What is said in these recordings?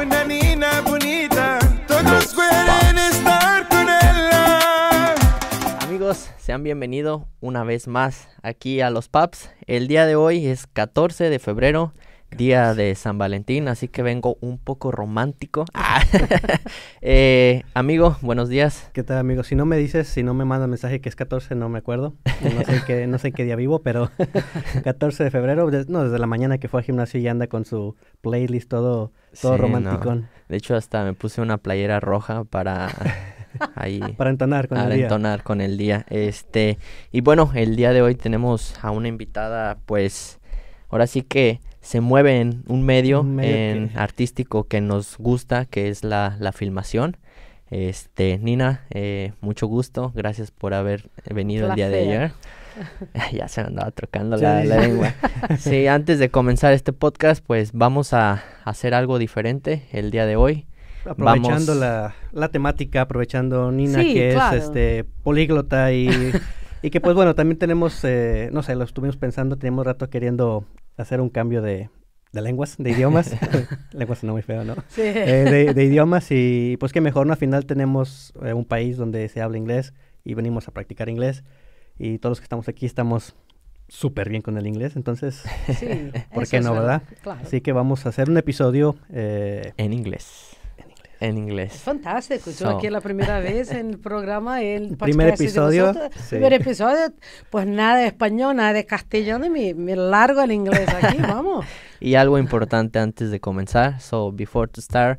una niña bonita. Todos quieren estar con ella. Amigos, sean bienvenidos una vez más aquí a los pubs. El día de hoy es 14 de febrero, día de San Valentín, así que vengo un poco romántico. Ah. Eh, amigo, buenos días. ¿Qué tal, amigo? Si no me dices, si no me mandas mensaje que es 14, no me acuerdo. No sé qué, no sé qué día vivo, pero 14 de febrero, no, desde la mañana que fue al gimnasio y anda con su playlist todo, todo Sí, romántico. no. De hecho, hasta me puse una playera roja para ahí Para entonar con el para día. entonar con el día. Este, y bueno, el día de hoy tenemos a una invitada, pues, ahora sí que se mueve en un medio, Un medio en que- artístico que nos gusta, que es la, la filmación. Este, Nina, eh, mucho gusto, gracias por haber venido el día de ayer. ya se me andaba trocando la, la lengua. Sí, antes de comenzar este podcast, pues vamos a hacer algo diferente el día de hoy. Aprovechando Vamos. la, la temática, aprovechando Nina, Sí, que claro. es este políglota y, y que pues bueno, también tenemos, eh, no sé, lo estuvimos pensando, tenemos rato queriendo hacer un cambio de, de lenguas, de idiomas. lenguas no muy feo, ¿no? Sí. Eh, de, de idiomas y pues que mejor, ¿no? Al final tenemos eh, un país donde se habla inglés y venimos a practicar inglés y todos los que estamos aquí estamos súper bien con el inglés, entonces, Sí, ¿por qué no, verdad? Claro. Así que vamos a hacer un episodio eh, En inglés. En inglés. fantástico. Yo So. aquí es la primera vez en el programa, el Primer episodio, vosotros. sí. Primer episodio, pues nada de español, nada de castellano y me, me largo el inglés aquí, vamos. Y algo importante antes de comenzar. So, before to start,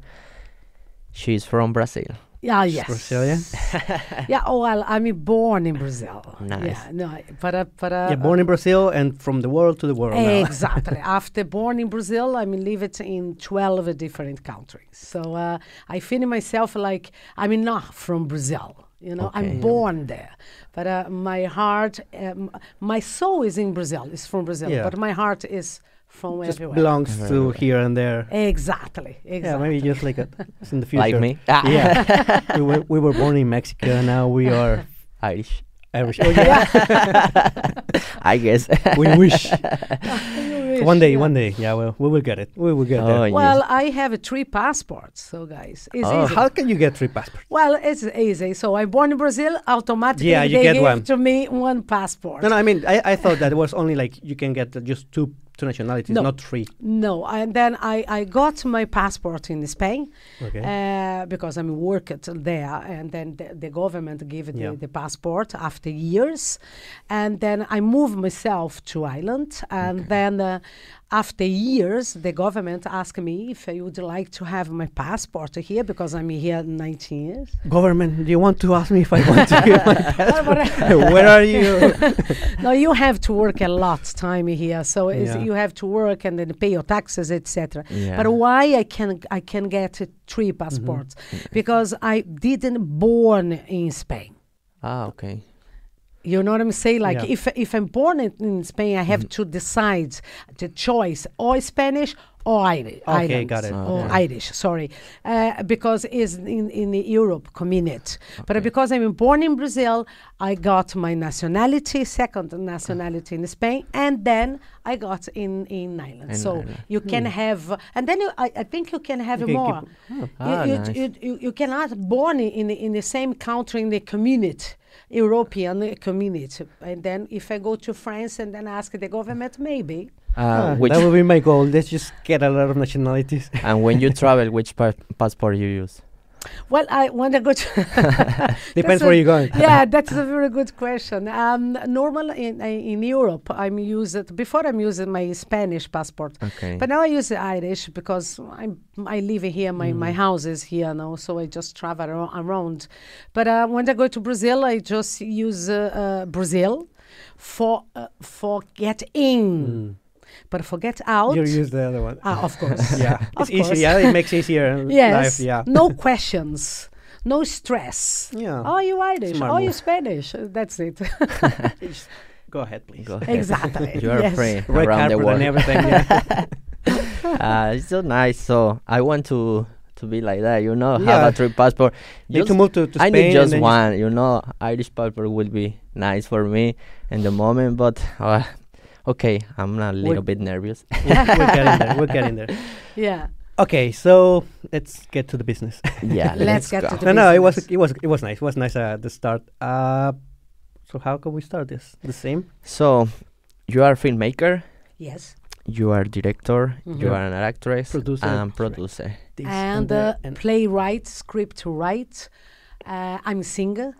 she's from Brazil. Yeah, yes. Brazilian. Yeah, oh, well, I'm born in Brazil. Nice. Yeah, no, para, para, yeah, born in Brazil and from the world to the world. Exactly. After born in Brazil, I mean, lived in 12 different countries. So uh, I feel myself like I'm not from Brazil. You know, Okay. I'm born there, but uh, my heart, um, my soul is in Brazil. It's from Brazil, Yeah. but my heart is from Just everywhere. belongs to Everywhere. here and there. Exactly. Exactly. Yeah, maybe just like a, it's in the future. Like me. Ah. Yeah. we, were, we were born in Mexico, and now we are Irish. Irish. Oh, yeah. I guess. we wish. Wish, one day, yeah. one day. Yeah, well, we will get it. We will get Oh, there. yes. Well, I have three passports, so guys, it's Oh, easy. How can you get three passports? well, it's easy. So I'm born in Brazil. Automatically, Yeah, you they get give one. to me one passport. No, no, I mean, I, I thought that it was only like you can get uh, just two two nationalities, No. not three. No, and then I, I got my passport in Spain Okay. uh, because I'm worked there, and then the, the government gave Yeah. the, the passport after years, and then I moved myself to Ireland, and then uh, after years the government asked me if I would like to have my passport here because I'm here 19 years. Government, do you want to ask me if I want to get my passport? Where are you? no, you have to work a lot time here, so Yeah. you have to work and then pay your taxes, etc. Yeah. But why I can I can get three passports because I didn't born in Spain. ah, okay. You know what I'm saying? Like Yeah. if if I'm born in, in Spain, I have to decide the choice or Spanish or Irish. Okay, got it. Or Okay. Irish, sorry, uh, because it's in in the Europe community. But because I'm born in Brazil, I got my nationality, second nationality in Spain, and then I got in in Ireland. In so Ireland. you can have, and then you, I, I think you can have Hmm. You can more. keep- Ah, you, you, nice. you, you, you cannot born in in the same country in the community, European community. And then if I go to France and then ask the government, maybe. Uh, Ah, which, that would be my goal. Let's just get a lot of nationalities. and when you travel, which pa- passport you use? Well, I want to go to. Depends where you're going. yeah, that's a very good question. Um, normal in in Europe, I'm used before I'm using my Spanish passport. Okay. But now I use the Irish because I'm I live here. My my Mm. house is here now, so I just travel aro- around. But uh, when I go to Brazil, I just use uh, uh, Brazil for uh, for get in, but for get out. You use the other one. Ah, of course. yeah, Of it's easier. course. Yeah, it makes easier Yes. life. Yeah. No questions. No stress. Yeah. Are you Irish? Smart Are you. Spanish? Uh, That's it. Go ahead, please. Go ahead. exactly. You are yes. free Red around the world. and everything. Yeah. uh, it's so nice. So I want to to be like that. You know, have a trip passport. Need Just- to move to, to I Spain. need just then one. You know, Irish passport will be nice for me in the moment. But uh, okay, I'm a little We're- bit nervous. we're, we're getting there. We're getting there. Yeah. Okay, so let's get to the business. Yeah, Let's get go. to the business. no, no, it was it was it was nice. It was nice uh, at the start. Uh, so how can we start this? The same. So, you are filmmaker, Yes. you are director, you Mhm. are an actress, Producer, and producer. This and that, uh, playwright, script write. Uh, I'm a singer.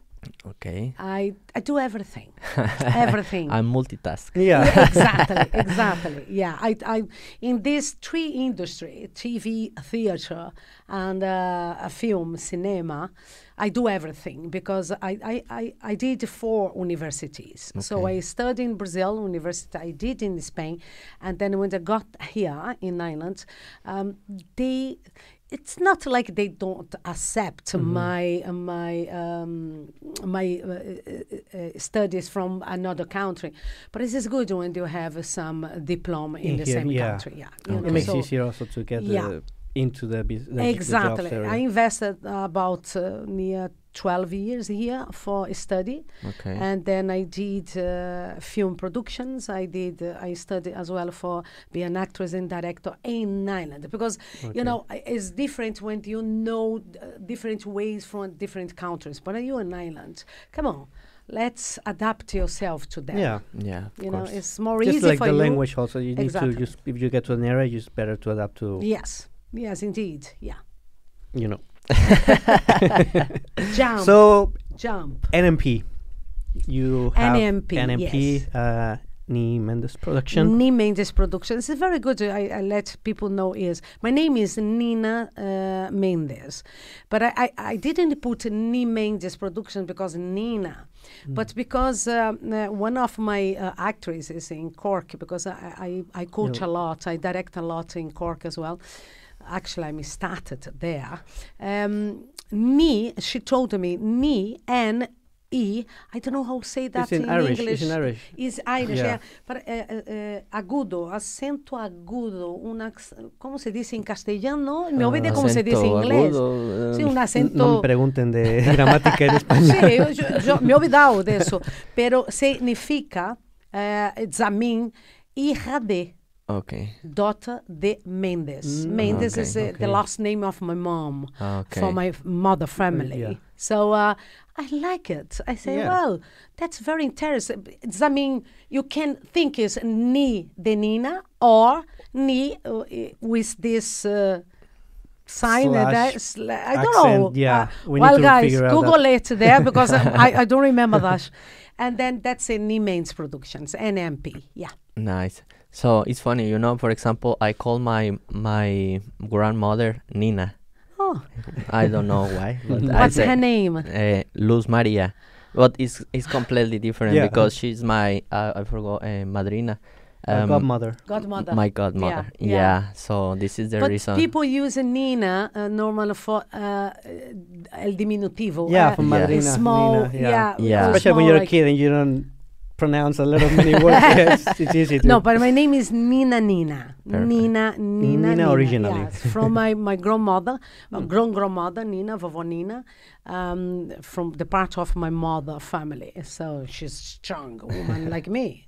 Okay. I I do everything. everything. I'm multitask. yeah. Yeah, exactly, exactly. Yeah, I, I, in this three industry, TV, theater, and uh, a film, cinema, I do everything because I, I, I, I did four universities. Okay. So I studied in Brazil, university I did in Spain, and then when I got here in Ireland, um, they. It's not like they don't accept my uh, my um, my uh, uh, uh, studies from another country, but it is good when you have some diploma in, In the here, same yeah. country. Yeah, Okay. It makes so- it easier also to get Yeah. the, into the, bus- the, the Exactly. area. I invested about uh, near 12 years here for study. Okay. And then I did uh, film productions. I did. Uh, I studied as well for being an actress and director in Ireland because Okay. you know it's different when you know uh, different ways from different countries. But are you're in Ireland. Come on, let's adapt yourself to that. yeah. yeah, of You know, it's more Just easy like for the you. language also, you need Exactly. to just if you get to an area, it's better to adapt to Yes. Yes, indeed. Yeah. you know. Jump. So jump. NMP, you have NMP, NMP, yes. uh, Ni Mendes production. Ni Mendes Productions. It's very good. I, I let people know is my name is Nina uh, Mendes, but I, I, I didn't put Ni Mendes Productions because Nina, but because um, uh, one of my uh, actresses in Cork, because I, I, I coach a lot, I direct a lot in Cork as well. Actually, I started there. Um, Ni, she told me Ni N E. I don't know how to say that It's in in Irish. English. It's in Irish. Is Irish, Yeah. yeah. But uh, uh, uh, agudo, acento agudo, un ac- ¿cómo se dice en castellano? Me olvidé cómo se dice en inglés. agudo, Sí, un acento. No me pregunten de gramática en español. Sí, yo, yo- me he olvidado de eso. Pero significa eh, examen hija de Okay. daughter de Mendes. Mm, Mendes okay, is uh, okay. the last name of my mom Okay. for my mother family. yeah. So uh, I like it. I say, Yeah. well, that's very interesting. It's- I mean, you can think it's ni de Nina or ni uh, with this. Uh, Sign uh, Slash that, sla- I don't know. yeah. Uh, We need well, to guys, Google that. it there because I, I don't remember that. And then that's in Ni Mendes Productions, NMP. Yeah. Nice. So it's funny, you know. For example, I call my my grandmother Nina. Oh, I don't know why. What's say, her name? Uh, Luz Maria. But it's it's completely different Yeah. because she's my uh, I forgot uh, madrina. Uh, godmother. Godmother. My godmother. Yeah, Yeah. yeah. So this is the but reason. people use a Nina uh, normally for uh, el diminutivo. Yeah, uh, from Yeah. Madrina. small, Nina, yeah. yeah, Yeah. so Especially when you're a kid and you don't pronounce a lot of many words. yes, it's easy to. No, but my name is Nina Nina. Perfect. Nina Nina Nina originally. Yes, from my, my grandmother, uh, grand grandmother Nina, Nina, um, from the part of my mother family. So she's strong woman like me.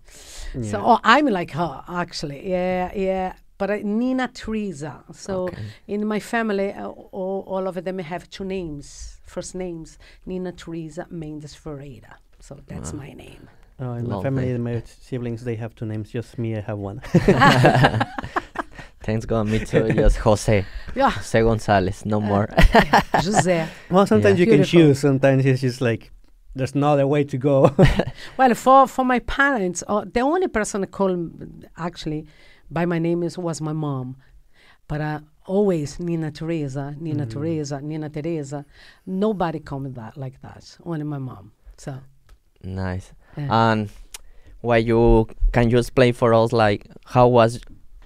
So oh, I'm like her actually. Yeah, yeah. But uh, Nina Teresa. So Okay. in my family, uh, all, all of them have two names, first names, Nina Teresa Mendes Ferreira. So that's Wow. my name. Oh, in my Lovely. family, my siblings they have two names. Just me, I have one. Thanks God, me too. Just Jose. Yeah, Jose Gonzalez. No more. José. well, sometimes Yeah. you can choose. Sometimes it's just like there's no other way to go. Well, for for my parents, uh, the only person called m- actually by my name is was my mom, but uh, always Nina Teresa, Nina Mhm. Teresa, Nina Teresa. Nobody called me that like that. Only my mom. So. nice. And why you can you explain for us like how was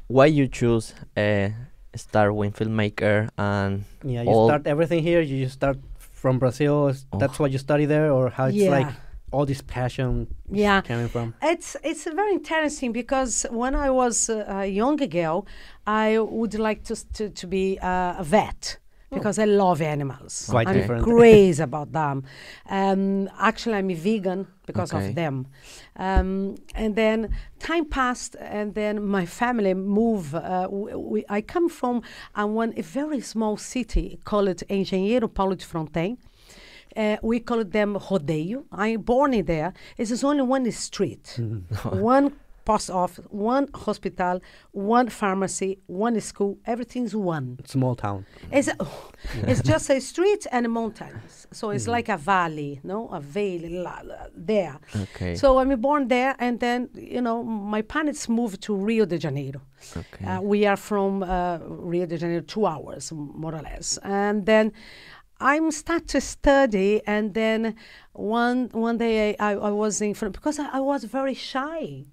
why you choose uh, start with filmmaker and yeah, you start everything here. You start from Brazil. s- That's Oh. what you study there, or how it's yeah. like all this passion yeah. coming from. It's it's very interesting because when I was uh, a younger girl, I would like to to, to be uh, a vet. Because I love animals. Quite I'm different. crazy about them. Um, actually, I'm a vegan because Okay. of them. Um, and then time passed, and then my family moved. Uh, we, I come from uh, one a very small city called Engenheiro Paulo de Frontin. Uh, we call them rodeio. I'm born in there. It's only one street, one post office, one hospital, one pharmacy, one school. Everything's one. Small town. It's, it's just a street and mountains. So it's like a valley, no? A valley la, la, there. Okay. So I'm born there, and then, you know, my parents moved to Rio de Janeiro. okay. Uh, we are from uh, Rio de Janeiro, two hours more or less, and then I'm start to study, and then one one day I, I, I was in front because I, I was very shy.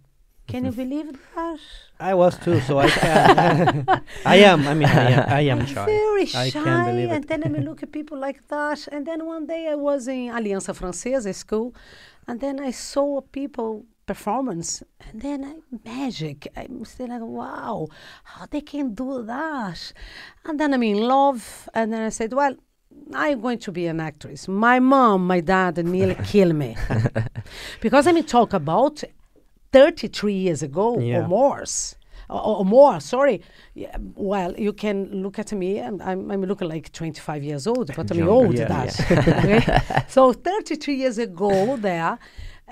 Can you mm-hmm. believe that? I was too, so I can. I am. I mean, I am, I am shy. Very I shy, can't believe and it. then I mean, look at people like that. And then one day I was in Aliança Francesa school, and then I saw people performance, and then I, magic. I'm still like, wow, how they can do that. And then I'm in love, and then I said, well. I'm going to be an actress. My mom, my dad and nearly killed me because I mean talk about 33 years ago Yeah. or more. Or, or more, sorry. Yeah, well, you can look at me, and I'm, I'm looking like 25 years old, but I'm Younger, old yeah, that. okay? So 33 years ago there,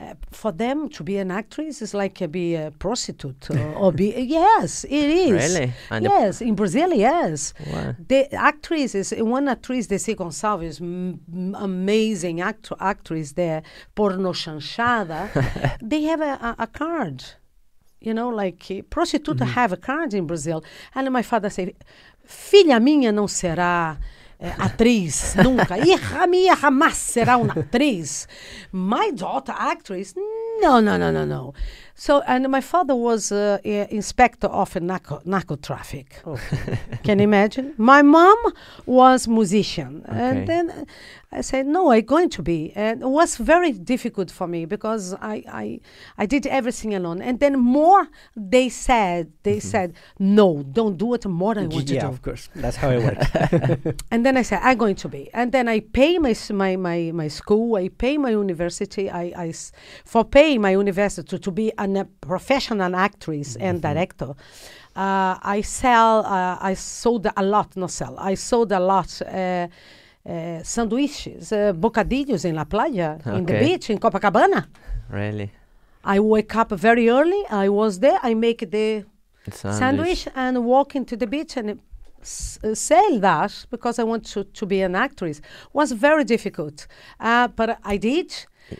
uh, for them to be an actress is like uh, be a prostitute or, or be, yes, it is. Really? And yes, in Brazil, yes. Wow. The actress is one actress, Dercy Gonçalves, m- m- amazing actor, actress there, porno chanchada. they have a, a, a card, you know, like uh, prostituta have a card in Brazil. And my father said, filha minha não será eh, atriz nunca. Hija minha jamais será uma atriz. My daughter actress, no, no, no, no, no. So, and my father was uh, inspector of a narco, narco traffic. Can you imagine? My mom was musician, Okay. and then I said, "No, I'm going to be." And it was very difficult for me because I, I, I did everything alone. And then more, they said, they said, "No, don't do it." More, I want yeah, to do. Yeah, of course. That's how it works. And then I said, I'm going to be. And then I pay my my my, my school, I pay my university, I, I s- for paying my university to, to be an, a professional actress and director. Uh, I sell, uh, I sold a lot, not sell, I sold a lot. Uh, uh, sanduíches, uh, bocadillos in La Playa, in the beach, in Copacabana. Really? I wake up very early. I was there. I make the sandwich and walk into the beach and s- uh, sell that because I want to, to be an actress was very difficult. Uh, but I did.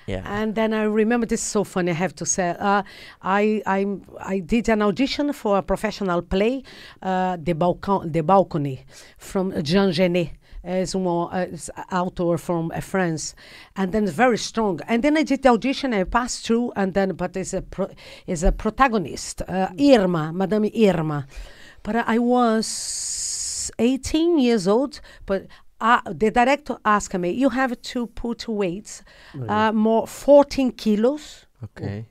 Yeah. And then I remember this is so funny. I have to say, uh, I I I did an audition for a professional play, uh, the balcon the balcony, from Jean Genet. As one uh, is author from uh, France, and then very strong. And then I did the audition. I passed through, and then but is a pro, is a protagonist, uh, Irma, Madame Irma. But I was 18 years old, but uh, the director asked me, you have to put weights, uh, more 14 kilos. Okay.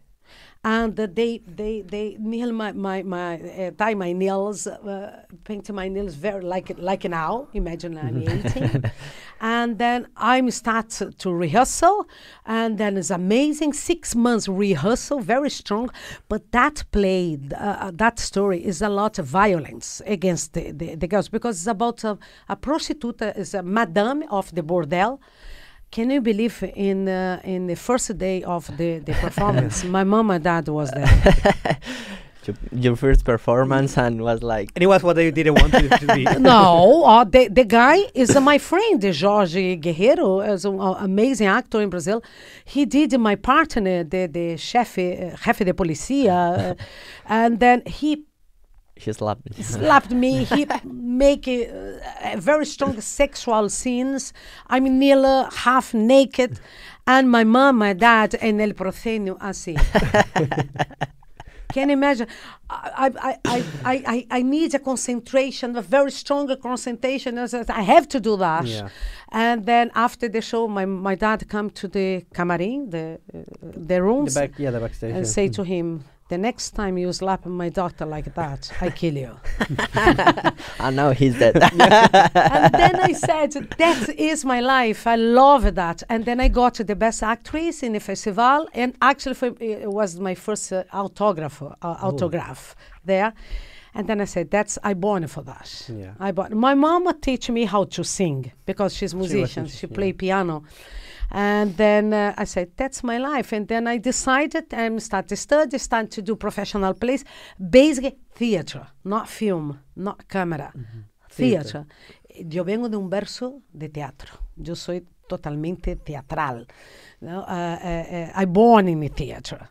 And they they they nail my my my uh, tie my nails, uh, paint my nails very like like now. Imagine I'm 18, and then I'm start to, to rehearsal, and then it's amazing six months rehearsal, very strong. But that play, uh, uh, that story is a lot of violence against the, the, the girls because it's about a, a prostitute, is a madame of the bordel. Can you believe in uh, in the first day of the, the performance, my mom and dad was there. Your, your first performance and was like, and it was what they didn't want it to be. no, uh, the the guy is uh, my friend, Jorge guerrero is an uh, amazing actor in Brazil. He did my partner, the the chefe, uh, jefe de policia, uh, and then he he slapped me. slapped me. He make uh, uh, very strong sexual scenes. I'm nearly half naked, and my mom, my dad, and el proscenio así. Can you imagine? I, I, I, I, I, I need a concentration, a very strong concentration. I have to do that. Yeah. And then after the show, my, my dad come to the camarim, the uh, the the back, yeah, the backstage. and yeah. say to him, the next time you slap my daughter like that, I kill you. I know he's dead. and then I said, that is my life. I love that. And then I got the best actress in the festival, and actually for, it was my first uh, autograph, uh, autograph there. And then I said, "That's I born for that. Yeah. I born. My mama teach me how to sing because she's musician. musician, She yeah. play piano." And then uh, I said, "That's my life." And then I decided and started study, started to do professional plays, basically theater, not film, not camera, theater. Yo vengo de un verso de teatro. Yo soy totalmente teatral. Know, uh, uh, uh, I born in the theater.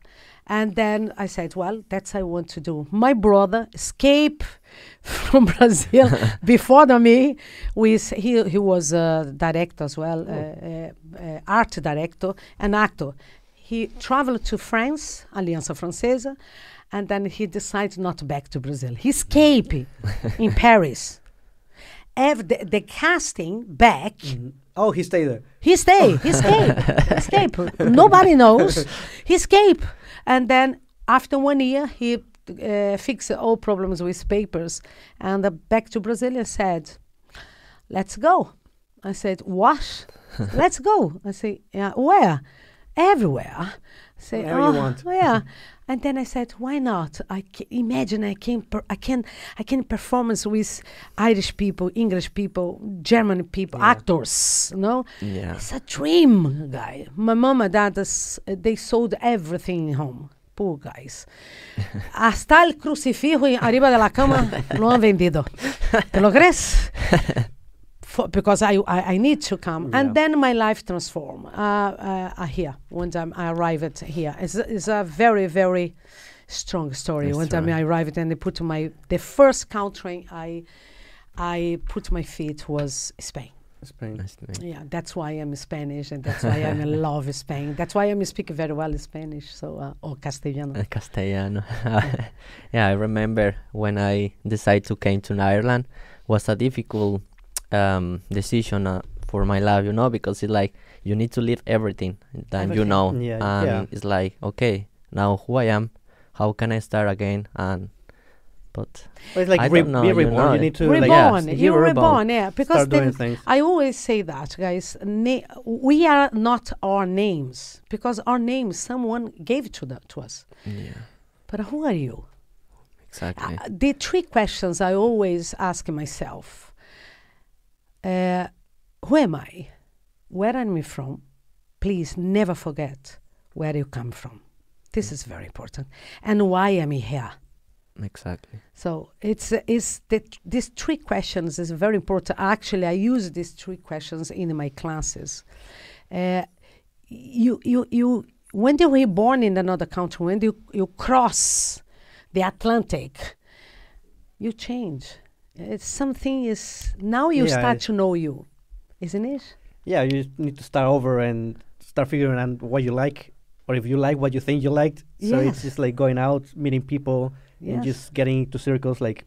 And then I said, well, that's I want to do. My brother escaped from Brazil before than me. With he he was a director as well, uh, uh, uh, art director and actor. He traveled to France, Aliança Francesa, and then he decided not back to Brazil. He escaped in Paris. Ev- the, the casting back. Oh, he stayed there. He stayed. He escaped. he escaped. Nobody knows. He escaped. And then after one year, he uh, fixed all problems with papers and uh, back to Brazil and said, let's go. I said, what? let's go. I say, yeah, where? Everywhere. Say, Wherever you "Oh, want." Oh, yeah. And then I said, why not? I imagine I can, per- I can, I can performance with Irish people, English people, German people, actors. You know, yeah. it's a dream, guy. My mom and dad, is- they sold everything in home. Poor guys. Hasta el crucifijo arriba de la cama lo han vendido. ¿Te lo crees? For, because I, I, I need to come. Yeah. And then my life transformed uh, uh, uh, here. One time I arrived here. It's, a- it's a very, very strong story. That's One time right. I arrived and they put my, the first country I, I put my feet was Spain. Spain. Nice to meet you. Yeah, that's why I'm Spanish, and that's why I'm in love with Spain. That's why I'm speak very well Spanish, so uh, or Castellano. Uh, Castellano. yeah, I remember when I decided to came to Ireland was a difficult um, decision uh, for my life, you know, because it's like you need to leave everything that you know, Yeah, and yeah. it's like okay, now who I am, how can I start again, and but Well, it's like I re- don't know, be you reborn. know, You need to reborn, like you you're reborn, reborn. yeah. Because start doing things. I always say that, guys. Na- we are not our names because our names someone gave to the, to us. yeah, But who are you? exactly. Uh, the three questions I always ask myself uh, Who am I? Where am I from? Please never forget where you come from. This is very important. And why am I here? exactly. So it's it's the, these three questions is very important. Actually, I use these three questions in my classes. Uh, you you you when you were born in another country, when you you cross the Atlantic, you change. It's something is now you Yeah, start to know you, isn't it? Yeah, you need to start over and start figuring out what you like, or if you like what you think you liked. So Yes. it's just like going out, meeting people, and just getting into circles, like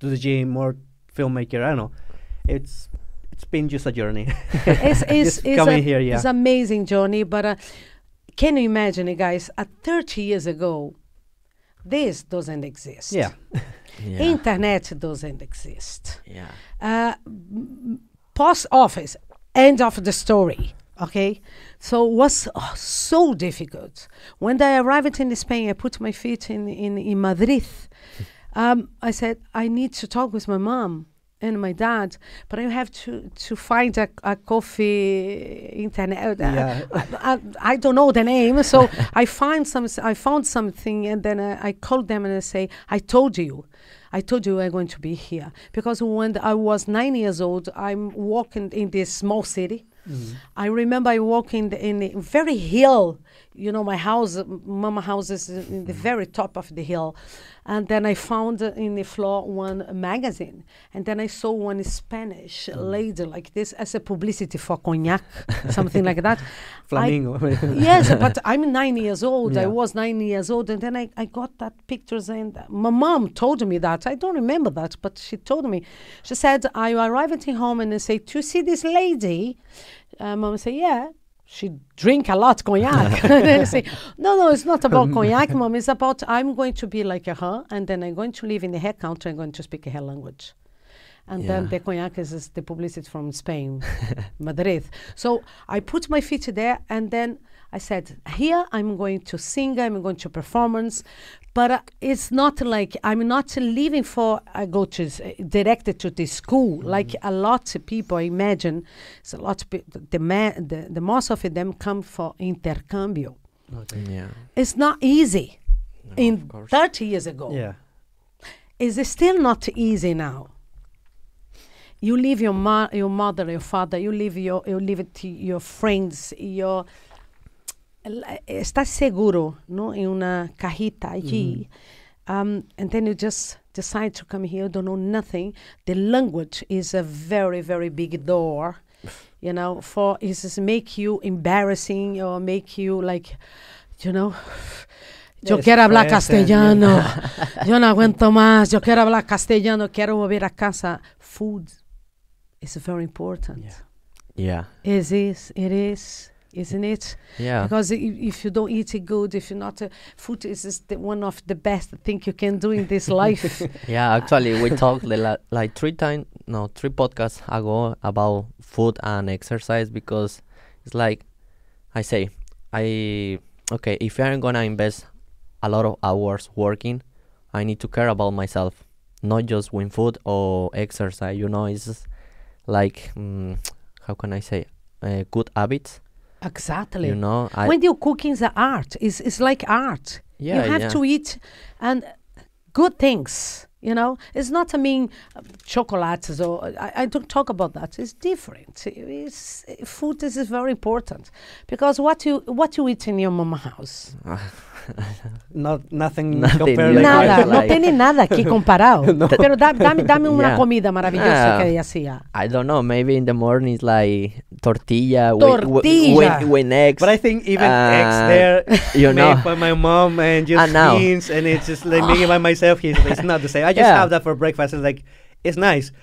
to the gym or filmmaker. I don't know. It's it's been just a journey. it's, it's, it's coming a, here, yeah. It's amazing journey, but uh, can you imagine, it, guys? At 30 years ago, this doesn't exist. yeah, Yeah, Internet doesn't exist. yeah, Uh, post office, end of the story. Okay, so it was oh, so difficult. When I arrived in Spain, I put my feet in in, in Madrid. Um, I said I need to talk with my mom and my dad, but I have to to find a, a coffee internet. uh, Yeah. I, I, I don't know the name, so I find some. I found something, and then I, I called them and I say, I told you. I told you I'm going to be here because when I was nine years old, I'm walking in this small city. I remember I walk in the, in the very hill. You know, my house, mama house is in the very top of the hill, and then I found in the floor one magazine, and then I saw one Spanish lady like this as a publicity for cognac, something like that. I- flamingo. yes, but I'm nine years old. I was nine years old, and then I, I got that pictures, and my mom told me that. I don't remember that, but she told me. She said, I arrived at home and I say, to see this lady? Uh, mom said, yeah. She drink a lot cognac. and I say, no, no, it's not about um, cognac, mom. It's about I'm going to be like a her, and then I'm going to live in the her country. I'm going to speak her language. And then the cognac is, is the publicity from Spain, Madrid. So I put my feet there, and then I said, here I'm going to sing, I'm going to performance, but uh, it's not like I'm not leaving for I go to uh, directed to the school like a lot of people. I imagine, it's a lot of pe- the, man, the the most of them come for intercambio. Yeah. It's not easy. No, In of 30 years ago, Yeah. is still not easy now. You leave your ma- your mother, your father, you leave your you leave it to your friends, your estás seguro, no, en una cajita allí, um, and then you just decide to come here. Don't know nothing. The language is a very very big door. You know, for is make you embarrassing or make you like, you know. Yo quiero hablar Destresen, castellano. Yo no aguanto más. Yo quiero hablar castellano. Quiero volver a casa. Food is very important. Yeah. Yeah. It is. It is. Isn't it? Yeah. Because i- if you don't eat it good, if you're not, uh, food is, one of the best thing you can do in this life. Yeah, actually, we talked la- like three times, no, three podcasts ago about food and exercise because it's like I say, I okay, if I'm gonna invest a lot of hours working, I need to care about myself, not just with food or exercise. You know, it's like mm, how can I say, uh, good habits. Exactly. You know, I when you cooking is art. It's, it's like art. yeah, you have yeah. to eat and good things. You know, it's not. I mean, uh, chocolates or I, I don't talk about that. It's different. It's, food is, is very important because what you what you eat in your mama house. Not nothing, Nothing compared like like Nada, that, no like- tiene nada aquí comparado. Pero da- dame, dame una Yeah. comida maravillosa Yeah. que ella hacía. I don't know. Maybe in the morning it's like tortilla, with- with- Tortilla. with, with eggs. But I think even eggs Uh, there you know. made by my mom and just I know. beans and it's just like making by myself. It's, it's not the same. I just Yeah. have that for breakfast. It's like it's nice, but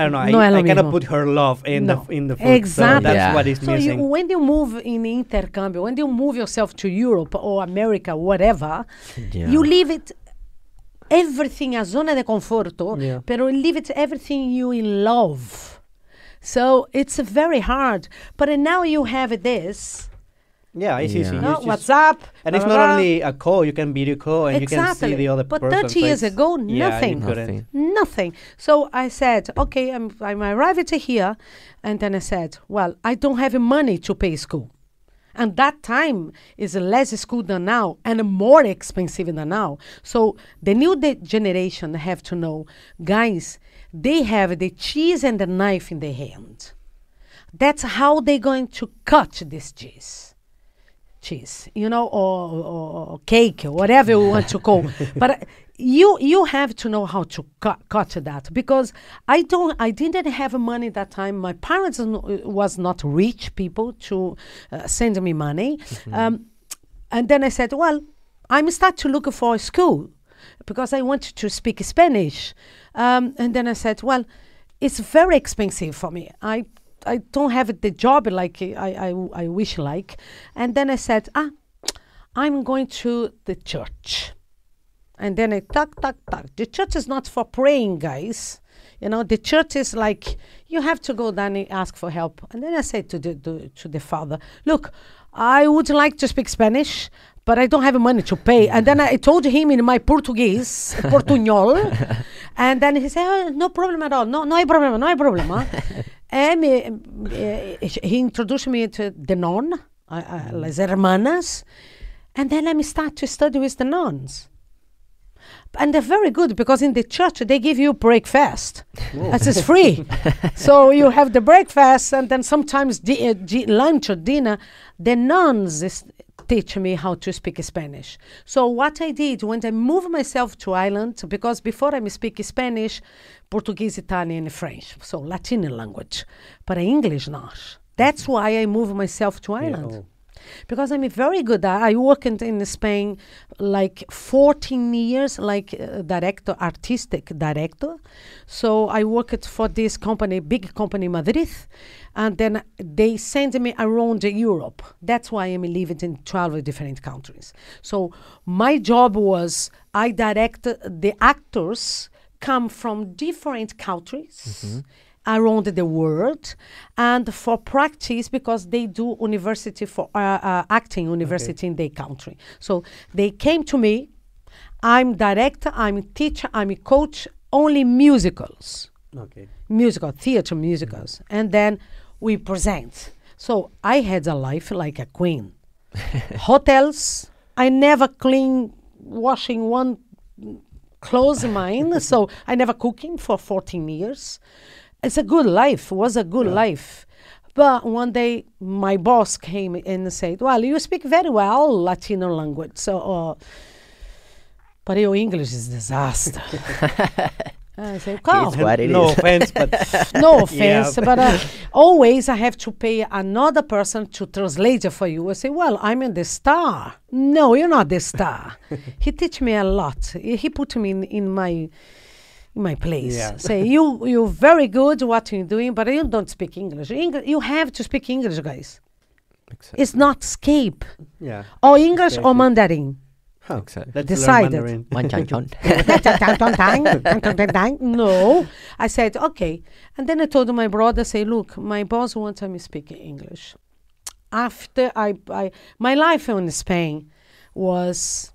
I don't know. No I, lo I cannot mismo. put her love in No. the in the food. Exactly. So that's Yeah. what is So you, when you move in intercambio, when you move yourself to Europe or America, whatever, yeah. you leave it everything a zona de conforto, Yeah. pero leave it everything you in love. So it's very hard. But now you have this. Yeah, it's easy. Yeah. You No, just- what's up? and it's blah, not blah, blah. only a call. You can video call and you can see the other But person's 30 years face. ago, nothing. couldn't. Nothing. Nothing. So I said, okay, I'm, I'm arrived here. And then I said, well, I don't have money to pay school. And that time is less school than now and more expensive than now. So the new de- generation have to know, guys, they have the cheese and the knife in their hand. That's how they're going to cut this cheese cheese, you know, or, or, or cake, or whatever you want to call. but you you have to know how to cut, cut that because I don't I didn't have money that time. My parents was not rich people to uh, send me money, um, and then I said, well, I'm start to look for a school because I wanted to speak Spanish, um, and then I said, well, it's very expensive for me. I I don't have the job like I, I, I wish like. And then I said, ah, I'm going to the church. And then I tuck, tuck, tuck. The church is not for praying, guys. You know, the church is like you have to go down and ask for help. And then I said to the, the to the father, look, I would like to speak Spanish, but I don't have money to pay. And then I told him in my Portuguese, Portuñol, and then he said, oh, no problem at all. No, no hay problema, no hay problema. he introduced me to the nun, uh, uh, las hermanas, and then let me start to study with the nuns. And they're very good because in the church they give you breakfast. That is free. so you have the breakfast and then sometimes di- uh, di- lunch or dinner. The nuns is teach me how to speak Spanish. So what I did when I moved myself to Ireland, because before I speak Spanish, Portuguese, Italian, and French, so Latin language, but English not. That's why I moved myself to Yeah, Ireland. oh. because I'm very good. at I worked in, in Spain like 14 years, like uh, director, artistic director. So I worked for this company, big company, Madrid, and then they sent me around Europe. That's why I'm living in 12 different countries. So my job was I direct the actors come from different countries around the world and for practice because they do university for uh, uh, acting university in their country. So they came to me. I'm director i'm teacher i'm a coach only musicals. Okay. musical theater musicals. And then we present. So i had a life like a queen. Hotels i never clean washing one clothes mine so i never cooking for 14 years. It's a good life was a good life. But one day my boss came and said well you speak very well latino language. So uh, but your english is disaster i said come It's what it no is. offense, but no offense, Yeah. but uh, always I have to pay another person to translate it for you. I say, well, I'm in the star. No, you're not the star. he teach me a lot. He he put me in, in my in my place. Yeah. Say, you you're very good what you're doing, but you don't speak English. English you have to speak English, guys. Exactly. It's not escape yeah. or English or Mandarin. Huh. Exactly. Let's Decided. learn Mandarin. Wan chan chon. no. I said, okay. And then I told my brother, say, look, my boss wants me speaking English. After I, I my life in Spain was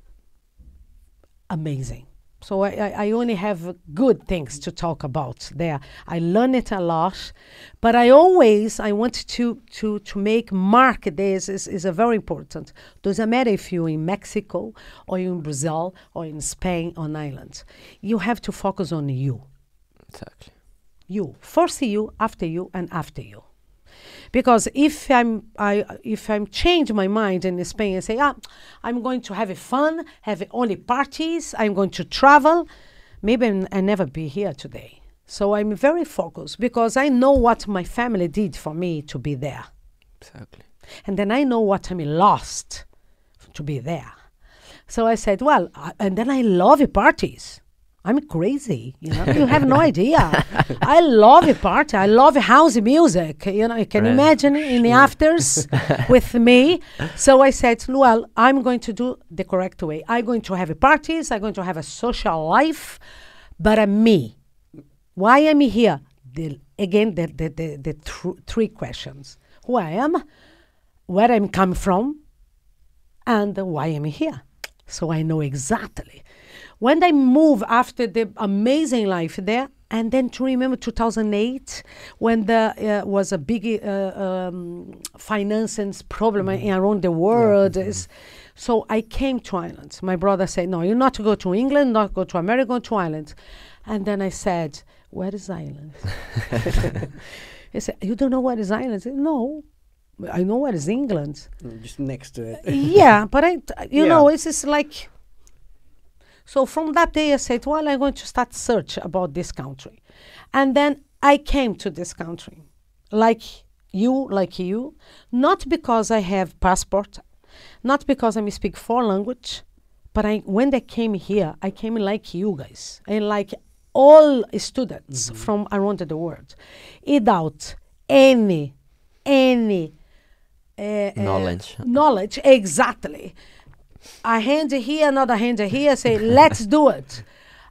amazing. So I, I, only have good things to talk about there. I learn it a lot, but I always I want to to to make mark this is, is a very important. Doesn't matter if you're in Mexico or in Brazil or in Spain on Ireland, You have to focus on you. Exactly. You. First you, after you, and after you. Because if I'm I if I'm change my mind in Spain and say, ah, I'm going to have a fun, have only parties, I'm going to travel, maybe I'm- I never be here today. So I'm very focused because I know what my family did for me to be there. Exactly. And then I know what I lost to be there. So I said, well, I, and then I love parties. I'm crazy, you know. you have no idea. I love a party. I love house music. You know, you can Right. imagine in the afters with me. So I said, well, I'm going to do the correct way. I'm going to have a parties. I'm going to have a social life, but I'm me. Why am I here? The, again, the, the, the, the thr- three questions. Who I am, where I'm come from, and why am I here? So I know exactly. When I move after the amazing life there, and then to remember 2008 when there uh, was a big uh, um, finances problem Mm-hmm. around the world. is- So I came to Ireland. My brother said, "No, you're not to go to England, not go to America, go to Ireland." And then I said, "Where is Ireland?" he said, "You don't know where is Ireland?" I said, "No, I know where is England." Mm, Just next to it. yeah, but I, t- you Yeah. know, it's just like. So from that day, I said, well, I'm going to start search about this country, and then I came to this country, like you, like you, not because I have passport, not because I speak four language, but I when I came here, I came like you guys, and like all students from around the world, without any, any uh, uh, Knowledge. knowledge exactly a hand here another hand here say let's do it.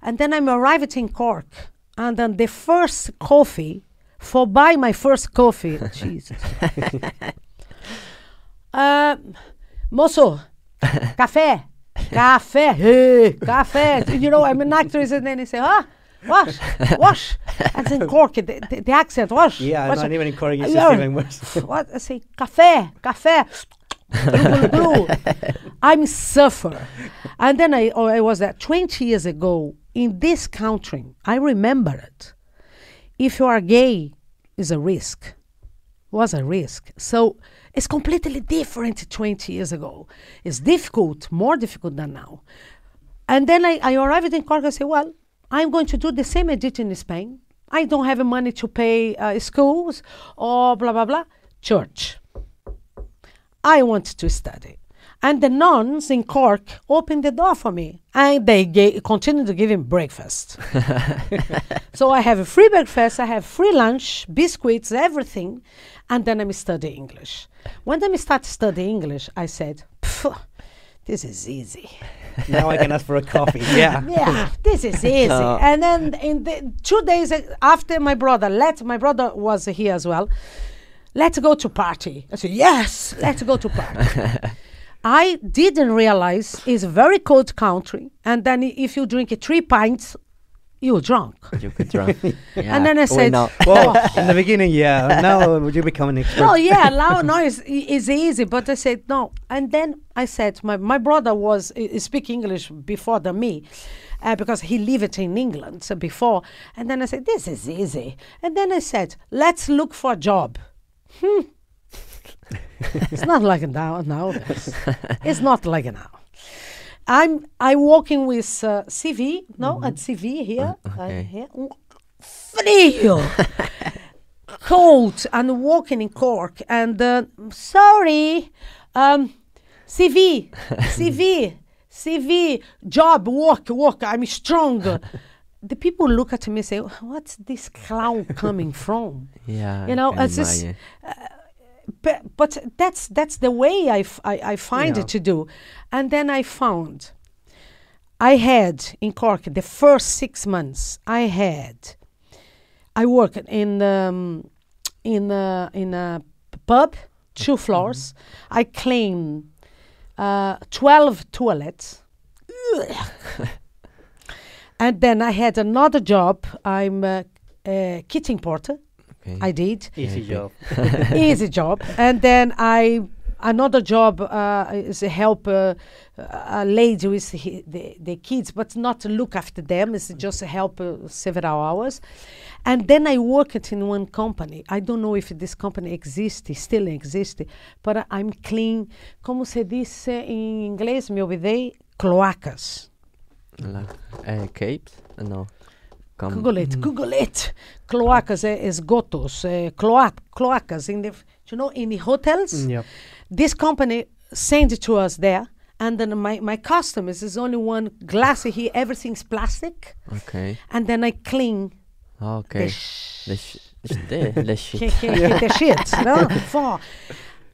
And then i'm arrived in cork and then the first coffee for buy my first coffee jesus. Uh, moço café café hey, café. You know i'm an actress and then they say ah wash wash and then cork the, the, the accent wash Yeah, wash. not even in Cork, it's just even worse. what? I say café, café. Blue, blue, blue. I'm suffer. And then I, oh, I was there 20 years ago in this country. I remember it. If you are gay, is a risk. Was a risk. So it's completely different 20 years ago. It's difficult, more difficult than now. And then I, I arrived in Cork. I said, well, I'm going to do the same I did in Spain. I don't have money to pay uh, schools or blah, blah, blah. Church. I want to study. And the nuns in Cork opened the door for me, and they ga- continued to give him breakfast. so I have a free breakfast, I have free lunch, biscuits, everything, and then I'm studying English. When I start studying English, I said, "This is easy." now I can ask for a coffee. Yeah. yeah, this is easy. No. And then in the two days after my brother, let my brother was here as well. Let's go to party. I said yes. Let's go to party. I didn't realize it's a very cold country, and then if you drink three pints, you're drunk. You could drunk. Yeah. And then I said, know. Well, in the beginning, yeah. Now would you become an expert? Oh yeah, now no, it's, it's easy. But I said no, and then I said my my brother was uh, speak English before than me, uh, because he lived in England so before. And then I said this is easy. And then I said let's look for a job. Hmm. it's not like now nowadays. it's not like now. I'm I working with uh, CV no at CV here uh, okay. here frio cold and walking in Cork and uh, sorry um, CV CV CV job work work I'm strong the people look at me and say what's this clown coming from Yeah. You know, it's just- imagine. but, but that's that's the way I, f- I, I find Yeah. it to do and then i found i had in cork the first six months i had i worked in um, in a, in a pub two floors i cleaned uh, 12 toilets and then i had another job. I'm a, a kitchen porter. Okay. i did. Easy Okay. job. easy job. And then i another job uh, is to help uh, a lady with he, the, the kids but not to look after them. It's just to help uh, several hours. And then i worked in one company. I don't know if this company exists still exists but I- i'm clean. Como se diz em inglês me ouvidei cloacas Like, uh, capes? Uh, no. Come. Google it, Google it. Cloacas, eh, esgotos, eh, cloa- cloacas in the, you know, in the hotels. Yep. This company sent it to us there, and then my, my customers is only one glass here, everything's plastic, Okay. and then I clean Okay. the sh- The, sh- the, the shit. the shit, no? For,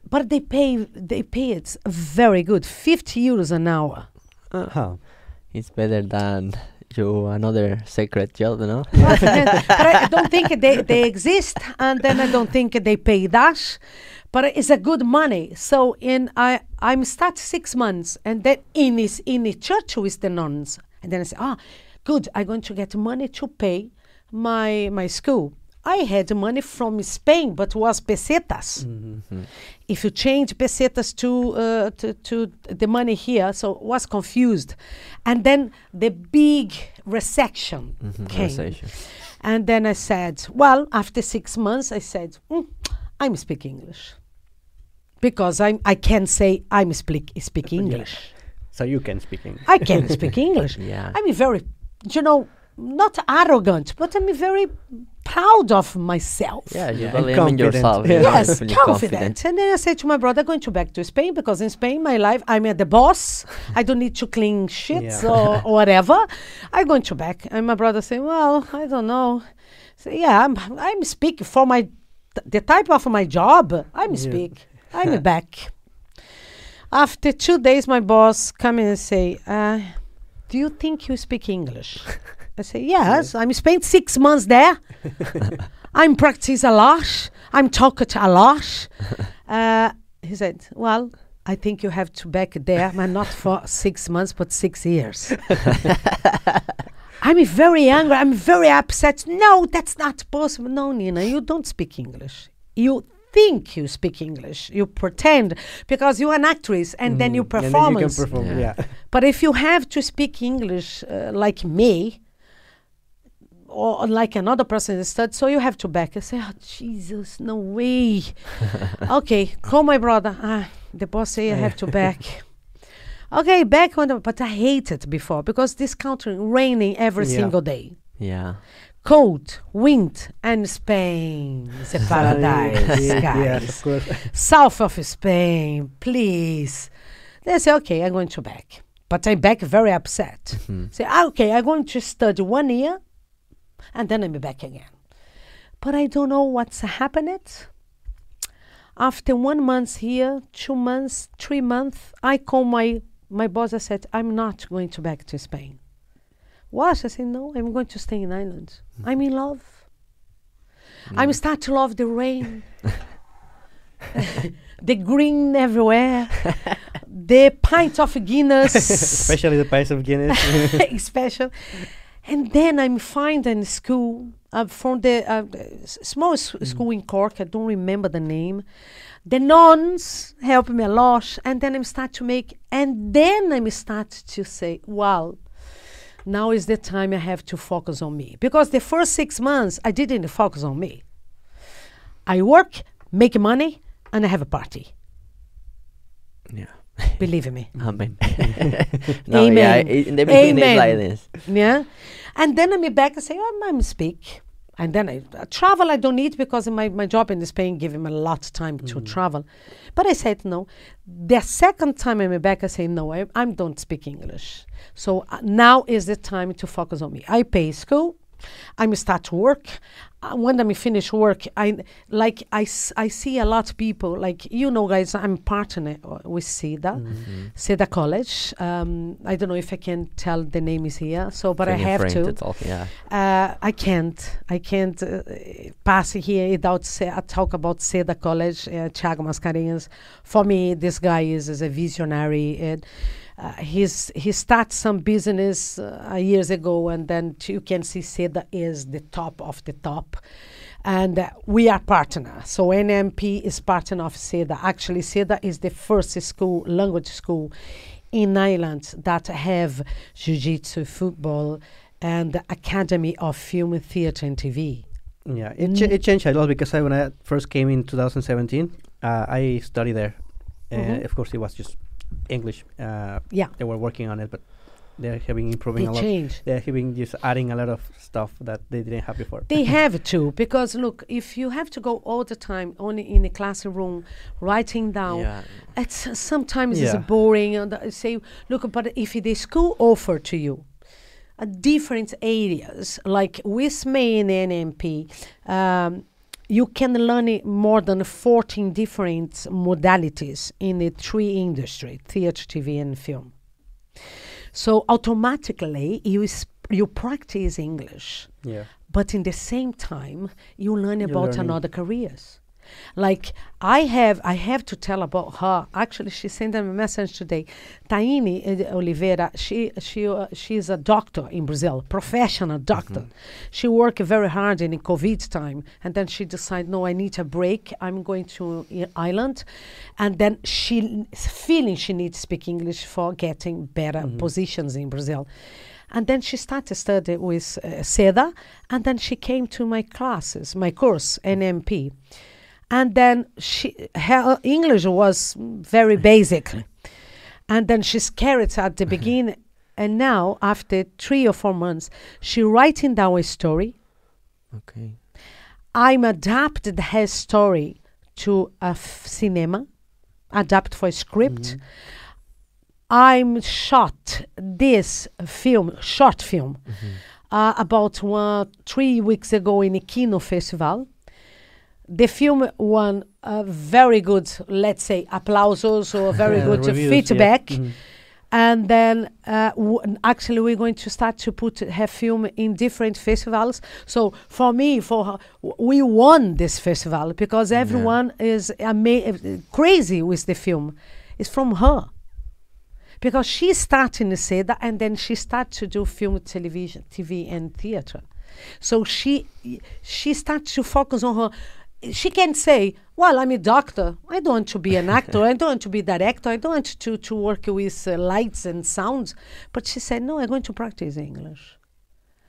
but they pay, they pay it very good, 50 euros an hour. Uh Huh. It's better than you another secret job, no? but I don't think they, they exist, and then I don't think they pay that. But it's a good money. So in I I'm start six months, and then in this in the church with the nuns, and then I say, ah, good. I'm going to get money to pay my my school. I had money from Spain, but was pesetas. If you change pesetas to, uh, to to the money here, so was confused, and then the big recession Mhm, came. recession. And then I said, well, after six months, I said, "Mm, I'm speak English. Because I'm, I can say I'm speak, speak English. So you can speak English. I can speak English. Yeah. I'm very, you know, not arrogant, but I'm very proud of myself. Yeah, you Yeah, and believe in confident. yourself. Yeah. Yes, feeling confident. And then I said to my brother, going to back to Spain because in Spain, my life, I'm at the boss. I don't need to clean shits Yeah. or, or whatever. I'm going to back. And my brother said, well, I don't know. So, yeah, I'm, I'm speaking for my, the type of my job. I'm speak. I'm back. After two days, my boss come in and say, uh, do you think you speak English? I say, yes, I'm spent six months there. I'm practice a lot. I'm talking a lot. Uh, he said, well, I think you have to back there, but not for six months, but six years. I'm very angry. I'm very upset. No, that's not possible. No, Nina, you don't speak English. You think you speak English. You pretend because you're an actress and then you Mm, and then you can perform. Yeah. Yeah. But if you have to speak English uh, like me, or like another person instead, so you have to back. I say, oh, Jesus, no way. okay, call my brother. Ah, the boss say I have to back. okay, back on the, but I hated before because this country raining every Yeah. single day. Yeah. cold, wind, and Spain is a paradise, guys. of. South of Spain, please. They say, okay, I'm going to back. But I'm back very upset. Say, "Ah, okay, I'm going to study one year and then I'm back again. But I don't know what's happened. After one month here, two months, three months, I call my, my boss. I said, I'm not going to back to Spain. What? I said, no, I'm going to stay in Ireland. I'm in love. I'm mm. start to love the rain, the green everywhere, the pint of Guinness, Especially the pint of Guinness. special. And then I'm finding school uh, from the uh, small s- school in Cork. I don't remember the name. The nuns help me a lot, and then I start to make, and then I start to say, "Wow, now is the time I have to focus on me." Because the first six months I didn't focus on me. I work, make money, and I have a party. Yeah. Believe me. Amen. no, yeah, Amen. i- in the beginning it's like Amen. this. Yeah. And then I'm back and say, oh, I'm speak. And then I uh, travel I don't need because my, my job in Spain give him a lot of time to travel. But I said no. The second time I'm back, I say no, I, I don't speak English. So uh, now is the time to focus on me. I pay school. I'm start to work. Uh, when I finish work, I like I, I see a lot of people like you know guys. I'm partner uh, with SEDA, SEDA College. Um, I don't know if I can tell the name is here. So, but I have to. talk, yeah. Uh, I can't. I can't uh, pass here without say, uh, talk about Seda College, uh, Thiago Mascarenhas. For me, this guy is, is a visionary. And, uh, he's he started some business uh, years ago, and then you can see Seda is the top of the top. And uh, we are partner. So NMP is partner of SEDA. Actually, SEDA is the first school, language school in Ireland that have jiu-jitsu, football, and the Academy of Film, Theatre and TV. Yeah, it, ch- it changed a lot because I, when I first came in 2017, uh, I studied there. Mhm. Of course, it was just English. Uh, Yeah, they were working on it, but they're having improving they a lot. changed. They're having just adding a lot of stuff that they didn't have before. They have to because look, if you have to go all the time only in a classroom writing down, Yeah. it's uh, sometimes Yeah. it's boring. And I say, look, but if the school offer to you uh, different areas like with me in NMP, um, you can learn more than 14 different modalities in the three industry, theater, TV, and film. So automatically you you practice English Yeah. but in the same time you learn You're about learning. another careers like i have i have to tell about her. Actually she sent me a message today. Taini uh, oliveira she she uh, she's a doctor in brazil professional doctor. She worked very hard in the covid time and then she decided no i need a break. I'm going to ireland. And then she feeling she needs to speak english for getting better positions in brazil. And then she started study with uh, SEDA, and then she came to my classes, my course, NMP. And then she, her English was very mm-hmm. basic. Mm-hmm. And then she's carried at the mm-hmm. beginning. And now, after three or four months, she writing down a story. Okay. I'm adapted her story to a f- cinema, adapt for a script. I'm shot this film, short film, uh, about one, three weeks ago in a Kino Festival. The film won a very good, let's say, applausos or very Yeah, good reviews, yeah. feedback. Mhm. And then, uh, actually, we're going to start to put her film in different festivals. So for me, for her, we won this festival because everyone is ama- uh, crazy with the film. It's from her because she started in SEDA and then she started to do film, television, TV, and theater. So she she starts to focus on her. She can say, "Well, I'm a doctor. I don't want to be an actor. I don't want to be director. I don't want to to work with uh, lights and sounds." But she said, "No, I'm going to practice English."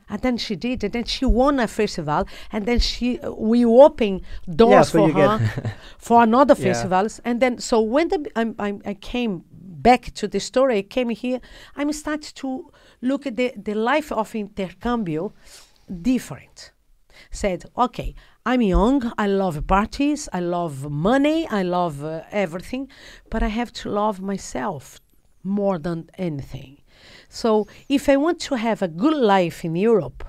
And then she did, and then she won a festival, and then she uh, we open doors so for her for another Yeah. festivals. And then so when the, I'm, I'm, I came back to the story, I came here, I'm started to look at the, the life of Intercambio different. Said, okay, I'm young, I love parties, I love money, I love uh, everything, but I have to love myself more than anything. So if I want to have a good life in Europe,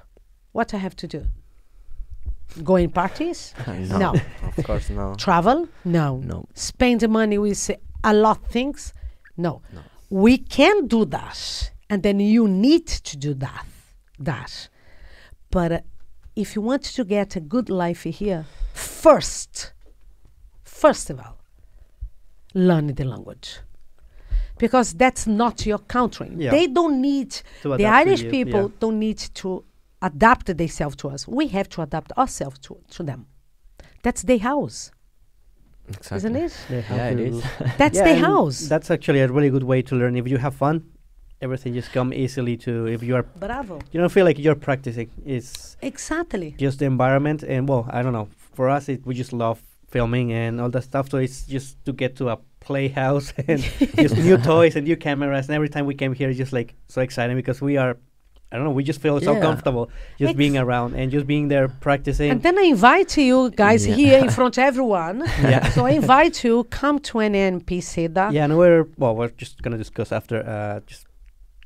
what I have to do? Go in parties? no, No. of course no. Travel? No. No. Spend the money with a lot of things? No. No. We can do that, and then you need to do that. That, but uh, if you want to get a good life here, first, first of all, learn the language. Because that's not your country. Yeah. They don't need To the Irish you, people yeah. don't need to adapt themselves to us. We have to adapt ourselves to, to them. That's their house, Exactly. isn't it? Yeah, it to- is. That's Yeah, their house. That's actually a really good way to learn. If you have fun, everything just come easily to. If you are, Bravo. you don't feel like you're practicing. It's Exactly. just the environment, and well, I don't know. For us, it, we just love filming and all that stuff. So it's just to get to a playhouse and just new toys and new cameras. And every time we came here, it's just like so exciting because we are. I don't know. We just feel so comfortable just being around and just being there practicing. And then I invite you guys Yeah. here in front of everyone. Yeah. so I invite you, come to NMP SEDA. yeah, and we're well, we're just gonna discuss after. Uh, just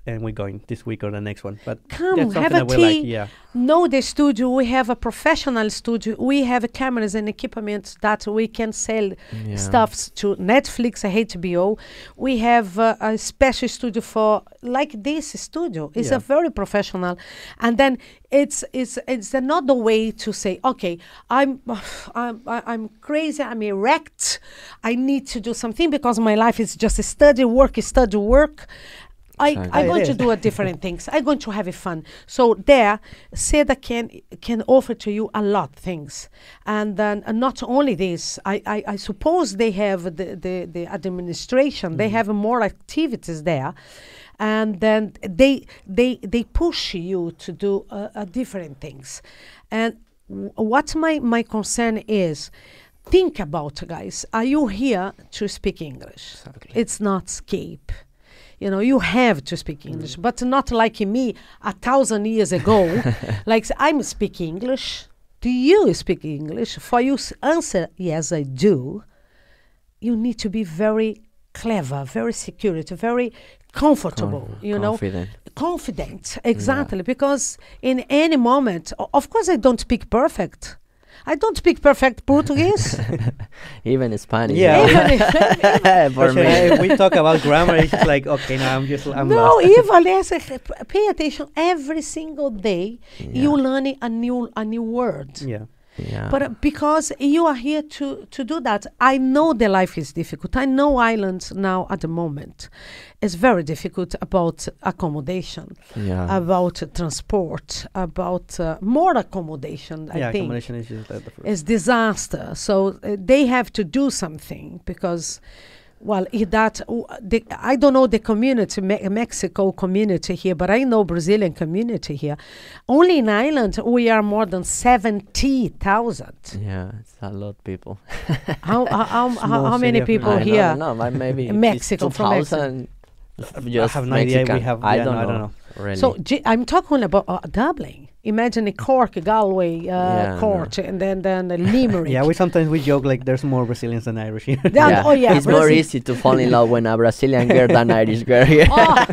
and we're going this week or the next one. But Come, that's have a tea. like. Yeah. know the studio. We have a professional studio. We have cameras and equipment that we can sell Yeah. stuffs to Netflix, HBO. We have uh, a special studio for like this studio. It's Yeah. a very professional, and then it's it's it's another way to say, okay, I'm I'm I- I'm crazy. I'm erect. I need to do something because my life is just study, work, study, work. I, Exactly. I'm going to do a different things. I'm going to have fun. So there, SEDA can can offer to you a lot of things, and then uh, not only this. I, I, I suppose they have the the, the administration. They have more activities there, and then they they they push you to do uh, uh, different things. And w- what my my concern is. Think about guys. Are you here to speak English? Exactly. It's not escape you know you have to speak mm. english but not like me a thousand years ago. Like i'm speaking english. Do you speak english? For you s- answer yes i do. You need to be very clever very secure very comfortable you know? confident. confident exactly because in any moment of course i don't speak perfect i don't speak perfect portuguese Even Spanish. Yeah. Even For me. if we talk about grammar, it's like okay, now I'm just I'm no, lost. even yes, uh, pay attention every single day. You Yeah. learn a new a new word. Yeah. Yeah. But uh, because you are here to, to do that, I know the life is difficult. I know Ireland now at the moment is very difficult about accommodation, yeah. about transport, about uh, more accommodation. I yeah, think accommodation is just like the first. is disaster. So uh, they have to do something because, well, i- that the, I don't know the community, Me- Mexico community here, but I know Brazilian community here. Only in Ireland we are more than seventy thousand. yeah, it's a lot of people. how, how, how, how many city of people I here? No, no, maybe Mexico, it's from Mexico. 2000. I have no idea. We Mexican. have. I yeah, don't no, know. I don't know. Really. So G- I'm talking about uh, Dublin. Imagine a Cork, a Galway, uh, Yeah, no. Court, and then then a Limerick. Yeah, we sometimes we joke like there's more Brazilians than Irish here. Yeah, oh yeah, it's more easy to fall in love when a Brazilian girl than Irish girl here. Oh,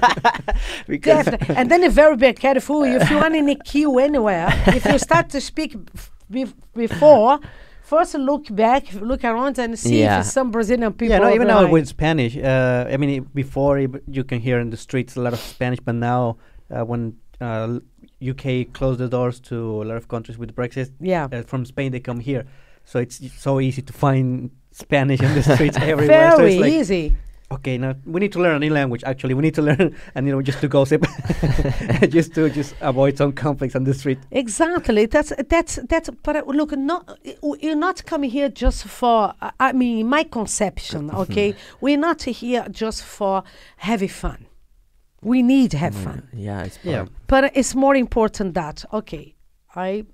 because Definitely. and then you're very be careful if you want in a queue anywhere. if you start to speak f- bef- before, first look back, look around, and see Yeah. if some Brazilian people. yeah, no, even now behind. with Spanish. Uh, I mean, i- before i- you can hear in the streets a lot of Spanish, but now uh, when uh, UK closed the doors to a lot of countries with Brexit, yeah. uh, from Spain they come here, so it's so easy to find Spanish in the streets everywhere. so Very it's like, easy. okay, now we need to learn a new language. Actually, we need to learn, and you know, just to gossip, just to just avoid some conflicts on the street. Exactly. That's that's that's. But uh, look, not you're not coming here just for. I mean, my conception. Okay, we're not here just for having fun. We need to have fun. Yeah, it's Yeah. But it's more important that okay, I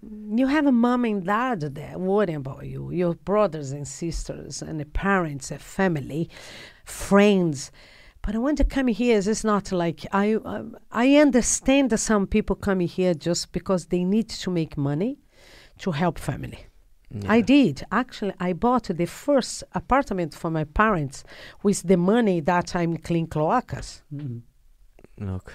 you have a mom and dad there worrying about you, your brothers and sisters and the parents, a family, friends. But when they come here, it's not like I. Um, I understand that some people come here just because they need to make money to help family. I did actually. I bought the first apartment for my parents with the money that I'm clean cloacas. Mhm. Look,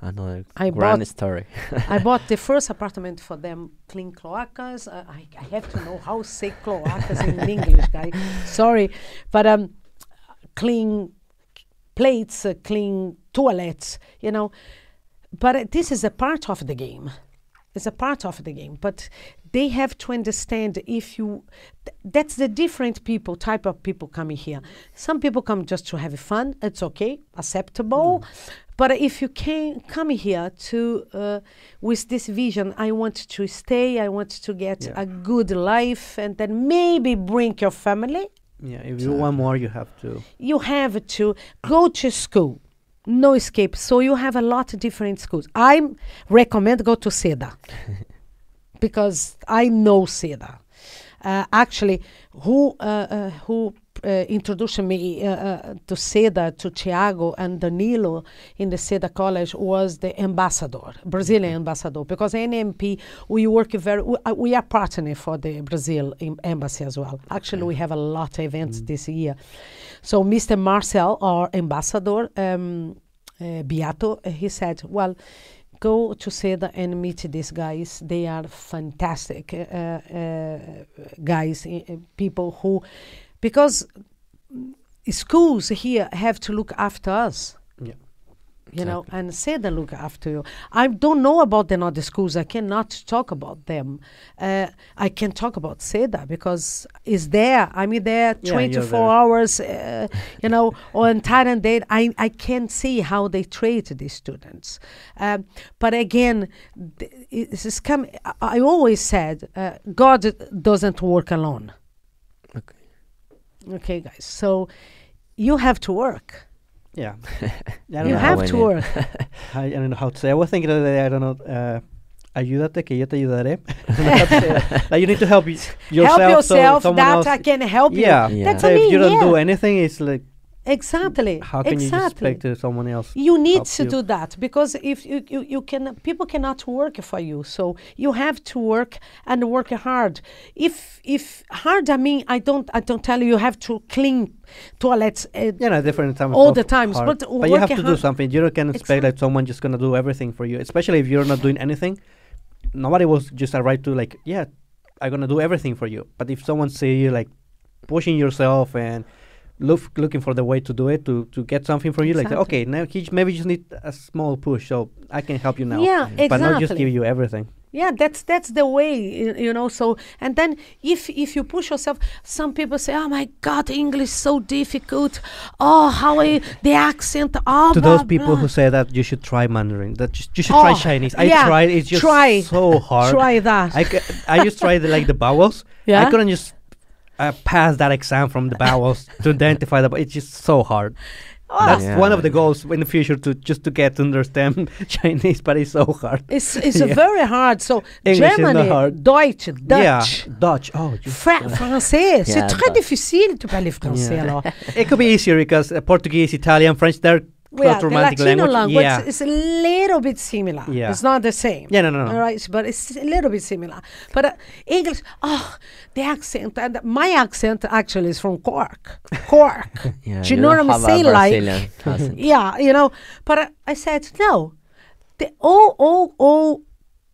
another I grand bought- story. I bought the first apartment for them, clean cloacas. Uh, I, I have to know how to say cloacas in English, guy. Sorry, but um, clean plates, uh, clean toilets, you know. But uh, this is a part of the game. It's a part of the game. But they have to understand if you. Th- that's the different people, type of people coming here. Some people come just to have fun. It's okay, acceptable. But if you can come here to uh, with this vision, I want to stay. I want to get Yeah. a good life, and then maybe bring your family. Yeah, if you want more, you have to. You have to go to school. No escape. So you have a lot of different schools. I recommend go to SEDA because I know SEDA. Uh, actually, who uh, uh, who uh, introduced me uh, to SEDA, to Thiago and Danilo in the SEDA college was the ambassador, Brazilian ambassador, because NMP, we work very, we, uh, we are partner for the Brazil em- embassy as well. Actually, we have a lot of events this year. So Mr. Marcel, our ambassador, um, uh, Biato, he said, well, go to SEDA and meet these guys. They are fantastic uh, uh, guys, uh, uh, people who, because schools here have to look after us. Yeah. You know, and say SEDA look after you. I don't know about the other schools. I cannot talk about them. Uh, I can talk about SEDA because it's there. I'm there Yeah, 24 you're there. hours, uh, you know, or entire day. I, I can see how they treat these students. Um, but again, th- it's it's come, I, I always said uh, God doesn't work alone. Okay. Okay, guys. So you have to work. Yeah. I You have we to. I, I don't know how to say. I was thinking the other day. I don't know. Uh, ayúdate que yo te ayudaré. I don't know how to say that. like you need to help yourself. help so yourself someone that else, I can help you. Yeah. Yeah. That's So what I if mean. you don't yeah. do anything, it's like Exactly. how can you exactly. expect uh, someone else? you need to you? do that because if you, you, you can people cannot work for you so you have to work and work hard if if hard i mean i don't i don't tell you you have to clean toilets uh, You know, different times. All the times, hard. but but you have to do something. You don't can expect like someone just gonna do everything for you, especially if you're not doing anything. Nobody will just arrive to like, yeah, I'm gonna do everything for you. But if someone see you like pushing yourself and look looking for the way to do it to to get something for you, like Exactly. okay, now he maybe just need a small push, so I can help you now. yeah exactly But not just give you everything. yeah that's that's the way you know so and then if if you push yourself some people say oh my god english so difficult oh how I, the accent oh to blah, those people blah." who say that you should try Mandarin, that just, you should try Oh, Chinese. I yeah, tried; it's just try. so hard. try that I, I just tried the, like the vowels. Yeah? I couldn't just uh, pass that exam from the vowels to identify the. It's just so hard. Oh, That's Yeah. one of the goals in the future to just to get to understand Chinese, but it's so hard. It's it's Yeah. very hard. So English is not Germany, hard. Deutsch, Dutch, Yeah, Dutch. Oh, Fra- français. C'est très Dutch. difficile de parler français Yeah. alors. it could be easier because uh, Portuguese, Italian, French, they're Yeah, the Latino language. language Yeah, is a little bit similar. Yeah. It's not the same. yeah, no, no, no. All right, but it's a little bit similar. But uh, English, oh, the accent. And my accent actually is from Cork. Cork. Yeah, Do you know don't what I'm saying? Like, yeah, you know. But uh, I said no. The all all all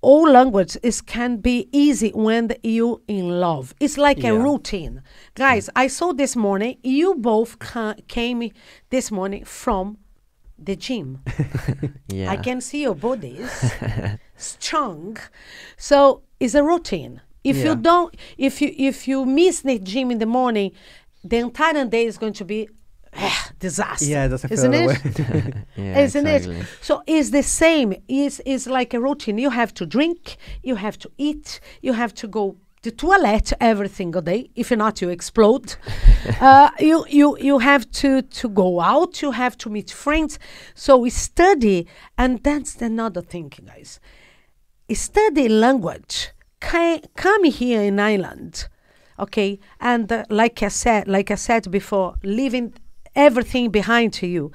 all language is can be easy when you in love. It's like a routine, guys. I saw this morning. You both ca- came this morning from the gym. yeah. I can see your bodies strong. So it's a routine. If Yeah. you don't, if you if you miss the gym in the morning, the entire day is going to be eh, disaster. Yeah, it doesn't isn't it? way. yeah, Isn't exactly. it? So it's the same. It's, it's like a routine. You have to drink, you have to eat, you have to go to toilet every single day. If not, you explode. uh, you you you have to to go out. You have to meet friends. So we study, and that's another thing, guys. Study language. Come here in Ireland, okay? And uh, like I said, like I said before, leaving everything behind to you.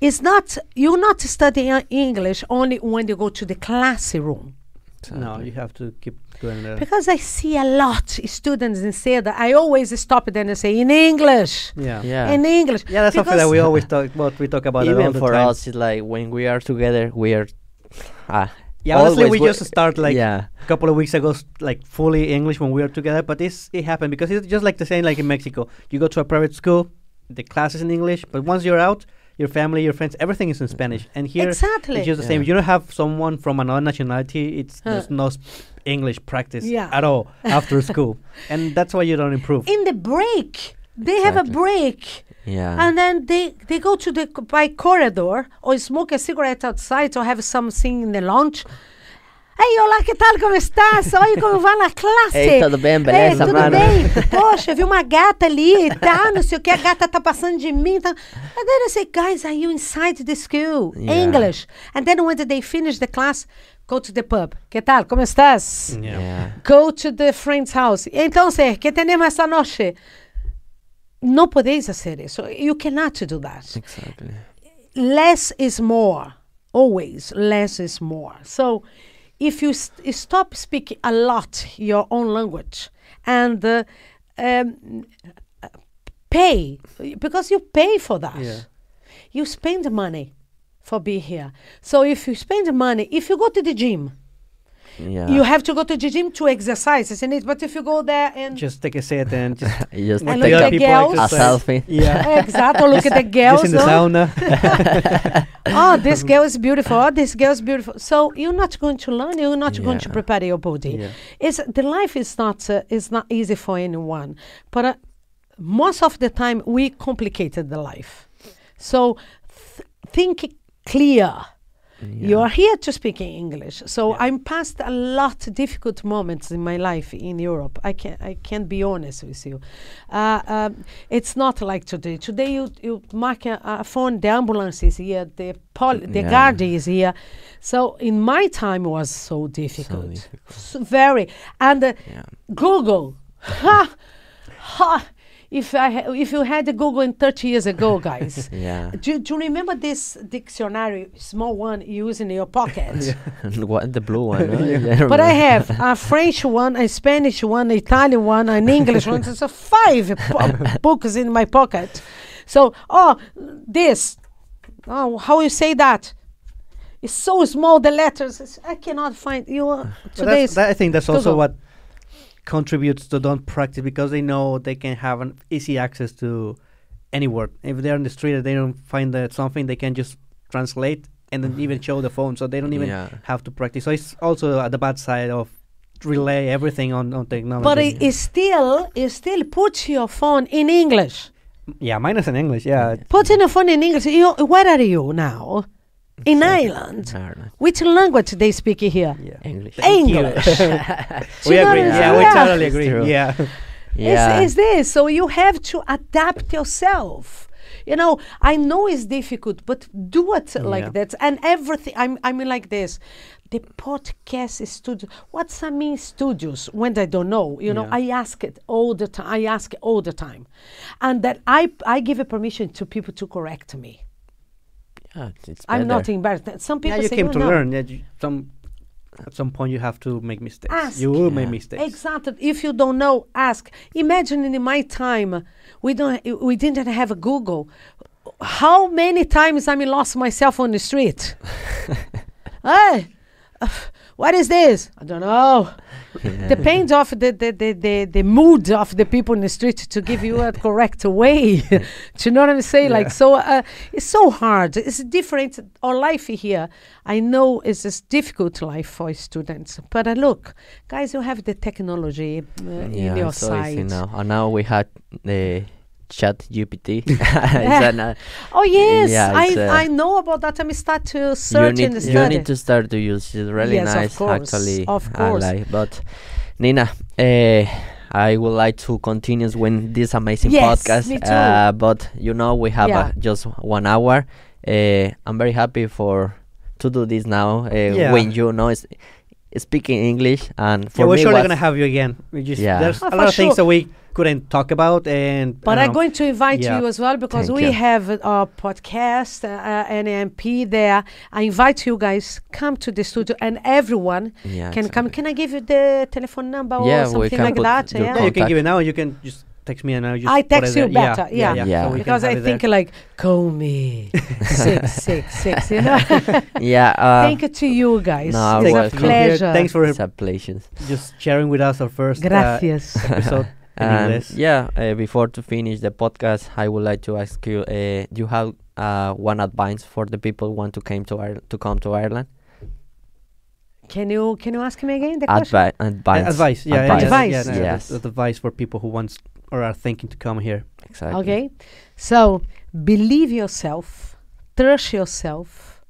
It's not you're not studying English only when you go to the classroom. No, you have to keep going there. Because I see a lot students instead. I always stop them and say in English, Yeah. Yeah. in English. Yeah, that's something that we always talk about. We talk about it all Even the for time. us, it's like when we are together, we are. Ah, Yeah, honestly, we just start like yeah, a couple of weeks ago, s- like fully English when we were together. But this it happened because it's just like the same like in Mexico. You go to a private school, the class is in English, but once you're out, your family, your friends, everything is in mm-hmm. Spanish. And here, Exactly. it's just the same. Yeah. You don't have someone from another nationality. It's Huh. there's no sp- English practice Yeah. at all after school, and that's why you don't improve. in the break, they have a break. yeah. And then they, they go to the by corridor or smoke a cigarette outside or have something in the lunch. Ei, olá, que tal? Como estás? Olha como vai na classe. Ei, tudo bem? Beleza, Ei, tudo mano? bem? Poxa, eu vi uma gata ali e tal, não sei o que, a gata tá passando de mim. Tá. And then I say, guys, are you inside the school? Yeah. English. And then when they finish the class, go to the pub. Que tal? Como estás? yeah. Go to the friend's house. Entonces, ¿qué tenemos esta noche? No podéis hacer eso. You cannot do that. Exactly. Less is more. Always, less is more. So, if you st- stop speaking a lot your own language and uh, um, pay, because you pay for that, Yeah. you spend money for being here. So, if you spend money, if you go to the gym, Yeah. you have to go to the gym to exercise, isn't it? But if you go there and Just take a seat and just You just And watch look at the girls. a exercise. selfie. Yeah. exactly look at the Just girls. in the no? sauna. oh, this girl is beautiful. Oh, this girl is beautiful. So you're not going to learn. You're not going to prepare your body. Yeah. It's the life is not uh, is not easy for anyone, but uh, most of the time we complicated the life. So th- think clear. You are here to speak in English. So I'm past a lot of difficult moments in my life in Europe. I can I can't be honest with you. Uh, um, it's not like today. Today you you mark a, a phone. The ambulance is here. The pol- the Yeah. guard is here. So in my time was so difficult. difficult. S- very and uh, Yeah. Google. Ha, ha. If I ha- if you had a Google in 30 years ago, guys. Yeah. Do, do you remember this dictionary, small one, you use in your pocket? what the blue one? no? Yeah, But I have a French one, a Spanish one, an Italian one, an English one. So five po- books in my pocket. So, oh, this. Oh, how you say that? It's so small, the letters. It's- I cannot find you. Uh, today's that, I think that's also what contributes to don't practice because they know they can have an easy access to any word. If they're on the street and they don't find that something, they can just translate and then even show the phone, so they don't even Yeah. have to practice. So it's also uh, the bad side of relay everything on, on technology. but it, it still, it still puts your phone in English. yeah, mine is in English. Yeah, Put in a phone in English. You, where are you now? In Ireland. Ireland. Which language they speak here? yeah. English. English. we Do you know agree. what Yeah, we totally agree. true. Yeah, Yeah. It's, it's this. So you have to adapt yourself. You know, I know it's difficult, but do it like that. And everything, I'm, I mean, like this. The podcast studio. What's I mean studios? When I don't know, you know, Yeah. I ask it all the time. I ask it all the time, and that I I give a permission to people to correct me. Yeah, it's- it's I'm not embarrassed. Some yeah. people You say, came "Oh, to no." learn. Yeah, you- some at some point you have to make mistakes. Ask. You will make mistakes. Exactly. If you don't know, ask. Imagine in my time, we don't, we didn't have a Google. How many times I lost myself on the street? hey, uh, what is this? I don't know. Depends of the, the, the, the, the mood of the people in the street to give you a correct way. Do you know what I'm saying? Yeah. Like so, uh, it's so hard. It's different. Our life here, I know, is a difficult life for students. But uh, look, guys, you have the technology uh, in yeah, your it's so easy now. And now we had the chat GPT. It's an, uh, Oh yes, Yeah, I uh, I know about that. I start to you search need, and you study. need to start to use it. Really Yes, of nice, course, actually. of course. like. But Nina, uh, I would like to continue with this amazing Yes, podcast. me too. Uh, but you know, we have Yeah. uh, just one hour. Uh, I'm very happy for to do this now. Uh, Yeah. When you know, it's, speaking English, and for Yeah, we're me surely was- gonna have you again. We just Yeah. there's Oh, a lot of things sure. that we couldn't talk about, and But I I'm know. going to invite Yeah. you as well because Thank we you. have a podcast, uh, uh, an MP there. I invite you guys come to the studio and everyone yeah, can come. Can I give you the telephone number Yeah, or we something can like put that? Yeah. Yeah, you can give it now. You can just text me and I'll just. I put text it you there. better, Yeah, yeah. yeah. Yeah. So because I have it there. think like call me six six six. You know. Yeah, uh, Thank you to you guys. no, it's a pleasure. Thanks for it's a pleasure. just sharing with us our first uh, Gracias. episode in And yeah, uh, before to finish the podcast, I would like to ask you: uh, Do you have uh, one advice for the people who want to came to Ireland to come to Ireland? can you can you ask me again the? Advi- Uh, advice. advice, yeah, Advice. yeah, Advice. yeah, yeah, Yes. that's- that's advice for people who wants or are thinking to come here. Exactly. Okay. So believe yourself, trust yourself,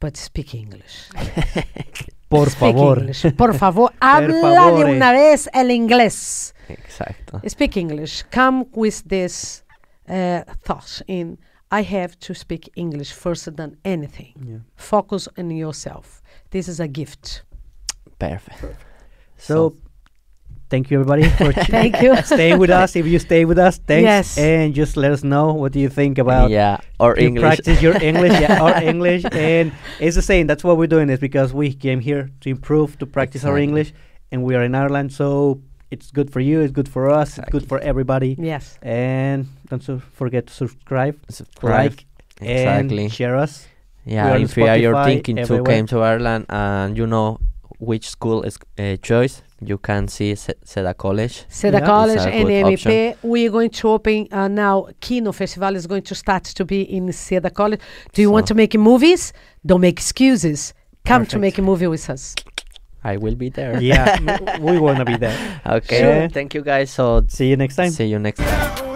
but speak English. Por Speak favor. English. Por favor, habla de una vez el inglés. Exacto. Speak English. Come with this uh, thought in I have to speak English first than anything. Yeah. Focus on yourself. This is a gift. Perfect. So, thank you everybody for Thank you. staying with us. If you stay with us, thanks. Yes. And just let us know what do you think about yeah, or you English. practice your English, yeah, or English. And it's the same. That's what we're doing is because we came here to improve, to practice our English, and we are in Ireland, so it's good for you. It's good for us. It's good for everybody. Yes. And don't so forget to subscribe, Subscribe. like, exactly. and share us. Yeah, We if you are you're Spotify, thinking to came to Ireland and you know which school is uh, choice, you can see Se- Seda College. Seda Yeah. College It's and good MP. We are going to open uh, now. Kino Festival is going to start to be in Seda College. Do you want to make movies? Don't make excuses. Come to make a movie with us. I will be there. Yeah, we wanna be there. Okay. Sure. Thank you guys. So See you next time. see you next time.